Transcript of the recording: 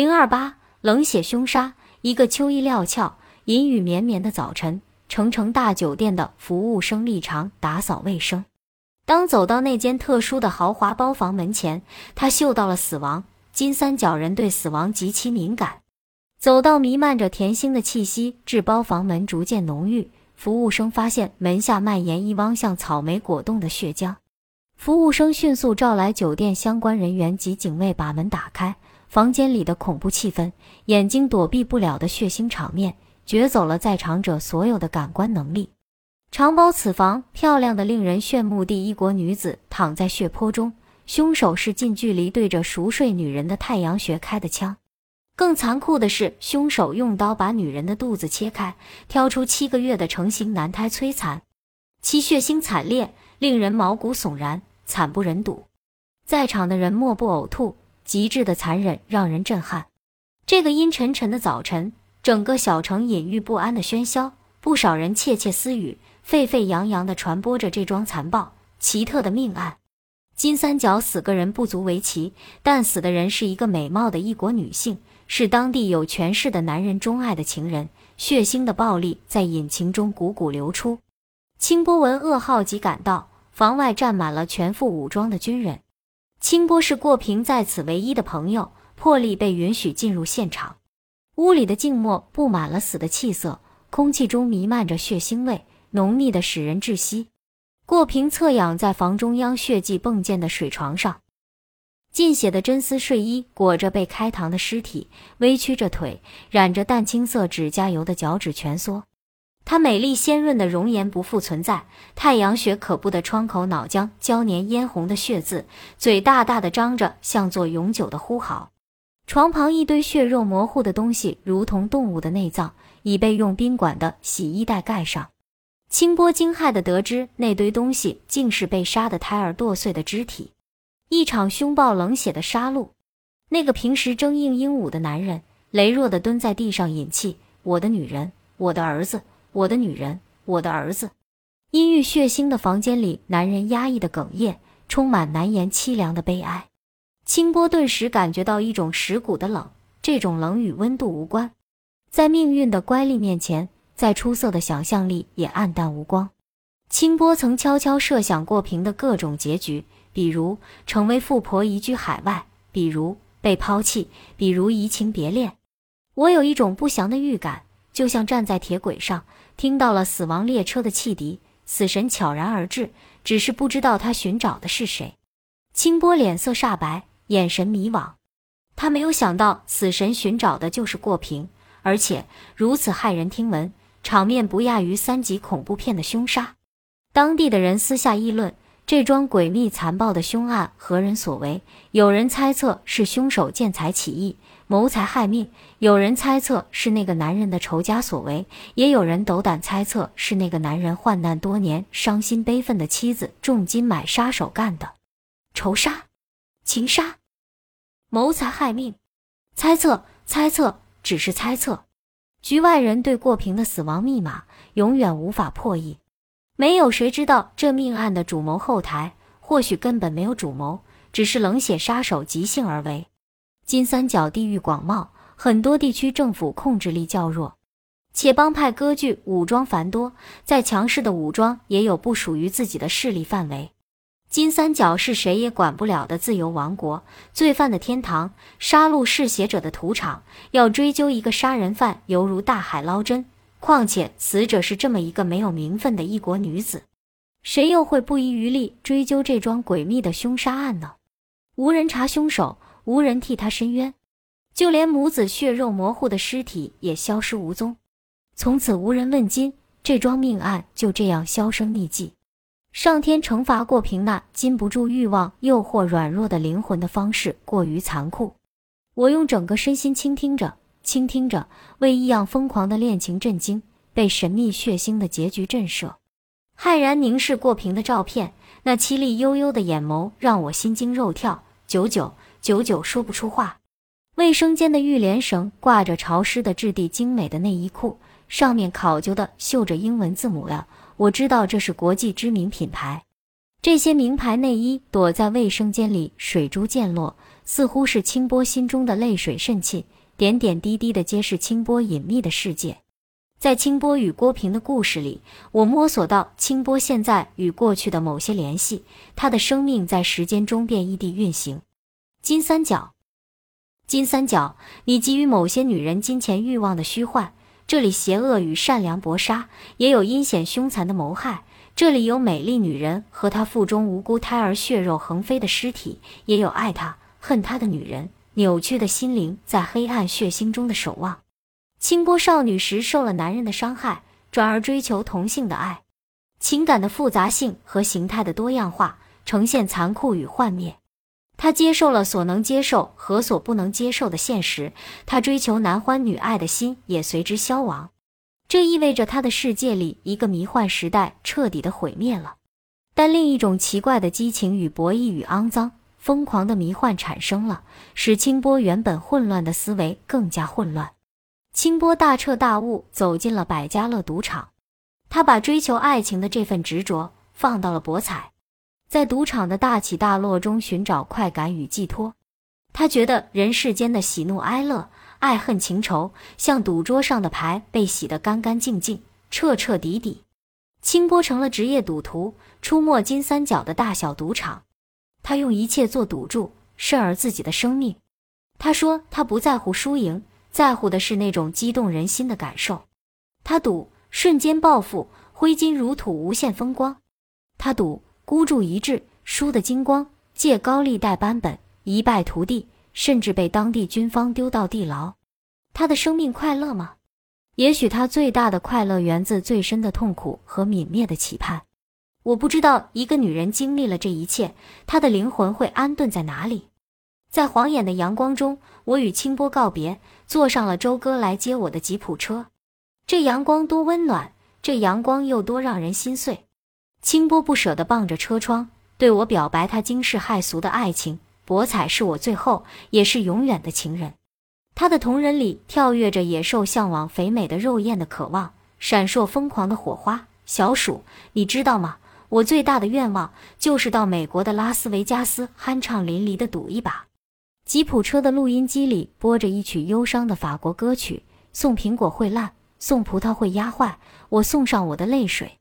零二八冷血凶杀。一个秋意料峭、阴雨绵绵的早晨，成城大酒店的服务生立场打扫卫生。当走到那间特殊的豪华包房门前，他嗅到了死亡。金三角人对死亡极其敏感。走到弥漫着甜腥的气息，至包房门逐渐浓郁。服务生发现门下蔓延一汪像草莓果冻的血浆。服务生迅速召来酒店相关人员及警卫，把门打开。房间里的恐怖气氛，眼睛躲避不了的血腥场面，掘走了在场者所有的感官能力。长包此房，漂亮的令人炫目的一国女子躺在血泊中，凶手是近距离对着熟睡女人的太阳穴开的枪。更残酷的是，凶手用刀把女人的肚子切开，挑出七个月的成型男胎摧残，其血腥惨烈，令人毛骨悚然，惨不忍睹。在场的人莫不呕吐。极致的残忍让人震撼。这个阴沉沉的早晨，整个小城隐喻不安的喧嚣，不少人窃窃私语，沸沸扬扬地传播着这桩残暴奇特的命案。金三角死个人不足为奇，但死的人是一个美貌的异国女性，是当地有权势的男人钟爱的情人。血腥的暴力在引擎中汩汩流出。清波闻噩耗即赶到，房外站满了全副武装的军人。清波是过平在此唯一的朋友，破例被允许进入现场。屋里的静默布满了死的气色，空气中弥漫着血腥味，浓密的使人窒息。过平侧仰在房中央血迹迸溅的水床上，浸血的真丝睡衣裹着被开膛的尸体，微曲着腿，染着淡青色指甲油的脚趾蜷缩。她美丽鲜润的容颜不复存在，太阳穴可怖的窗口脑浆胶粘嫣红的血渍，嘴大大的张着，像做永久的呼号。床旁一堆血肉模糊的东西，如同动物的内脏，已被用宾馆的洗衣袋盖上。清波惊骇地得知，那堆东西竟是被杀的胎儿剁碎的肢体，一场凶暴冷血的杀戮。那个平时争硬英武的男人，羸弱地蹲在地上饮气。我的女人，我的儿子。我的女人，我的儿子。阴郁血腥的房间里，男人压抑的哽咽，充满难言凄凉的悲哀。清波顿时感觉到一种蚀骨的冷，这种冷与温度无关。在命运的乖戾面前，再出色的想象力也黯淡无光。清波曾悄悄设想过平的各种结局，比如成为富婆移居海外，比如被抛弃，比如移情别恋。我有一种不祥的预感，就像站在铁轨上。听到了死亡列车的汽笛，死神悄然而至，只是不知道他寻找的是谁。清波脸色煞白，眼神迷惘。他没有想到，死神寻找的就是过平，而且如此骇人听闻，场面不亚于三级恐怖片的凶杀。当地的人私下议论，这桩诡秘残暴的凶案何人所为？有人猜测是凶手见财起意。谋财害命，有人猜测是那个男人的仇家所为，也有人斗胆猜测是那个男人患难多年、伤心悲愤的妻子重金买杀手干的。仇杀、情杀、谋财害命，猜测，猜测，只是猜测。局外人对过平的死亡密码永远无法破译，没有谁知道这命案的主谋后台，或许根本没有主谋，只是冷血杀手即兴而为。金三角地域广袤，很多地区政府控制力较弱，且帮派割据武装繁多。再强势的武装也有不属于自己的势力范围。金三角是谁也管不了的自由王国，罪犯的天堂，杀戮嗜血者的屠场。要追究一个杀人犯，犹如大海捞针。况且死者是这么一个没有名分的异国女子，谁又会不遗余力追究这桩诡秘的凶杀案呢？无人查凶手。无人替他伸冤，就连母子血肉模糊的尸体也消失无踪，从此无人问津。这桩命案就这样销声匿迹。上天惩罚过平那禁不住欲望诱惑软弱的灵魂的方式过于残酷。我用整个身心倾听着，倾听着，为异样疯狂的恋情震惊，被神秘血腥的结局震慑，骇然凝视过平的照片，那凄厉悠悠的眼眸让我心惊肉跳。九九。久久说不出话。卫生间的浴帘绳挂着潮湿的质地精美的内衣裤，上面考究的绣着英文字母呀。我知道这是国际知名品牌。这些名牌内衣躲在卫生间里，水珠溅落，似乎是清波心中的泪水渗沁，点点滴滴的皆是清波隐秘的世界。在清波与郭平的故事里，我摸索到清波现在与过去的某些联系，他的生命在时间中变异地运行。金三角，金三角，你给予某些女人金钱欲望的虚幻，这里邪恶与善良搏杀，也有阴险凶残的谋害。这里有美丽女人和她腹中无辜胎儿血肉横飞的尸体，也有爱她恨她的女人扭曲的心灵在黑暗血腥中的守望。清波少女时受了男人的伤害，转而追求同性的爱，情感的复杂性和形态的多样化呈现残酷与幻灭。她接受了所能接受和所不能接受的现实，她追求男欢女爱的心也随之消亡。这意味着她的世界里一个迷幻时代彻底的毁灭了。但另一种奇怪的激情与博弈与肮脏、疯狂的迷幻产生了，使清波原本混乱的思维更加混乱。清波大彻大悟，走进了百家乐赌场。他把追求爱情的这份执着放到了博彩，在赌场的大起大落中寻找快感与寄托。他觉得人世间的喜怒哀乐、爱恨情仇，像赌桌上的牌，被洗得干干净净、彻彻底底。清波成了职业赌徒，出没金三角的大小赌场。他用一切做赌注，甚而自己的生命。他说：“他不在乎输赢。”在乎的是那种激动人心的感受，他赌瞬间暴富，挥金如土，无限风光；他赌孤注一掷，输得精光，借高利贷扳本，一败涂地，甚至被当地军方丢到地牢。他的生命快乐吗？也许他最大的快乐源自最深的痛苦和泯灭的期盼。我不知道一个女人经历了这一切，她的灵魂会安顿在哪里。在晃眼的阳光中，我与清波告别，坐上了周哥来接我的吉普车。这阳光多温暖，这阳光又多让人心碎。清波不舍地傍着车窗，对我表白他惊世骇俗的爱情。博彩是我最后也是永远的情人。他的瞳仁里跳跃着野兽向往肥美的肉燕的渴望，闪烁疯狂的火花。小鼠，你知道吗？我最大的愿望就是到美国的拉斯维加斯酣畅淋漓地赌一把。吉普车的录音机里播着一曲忧伤的法国歌曲：送苹果会烂，送葡萄会压坏，我送上我的泪水。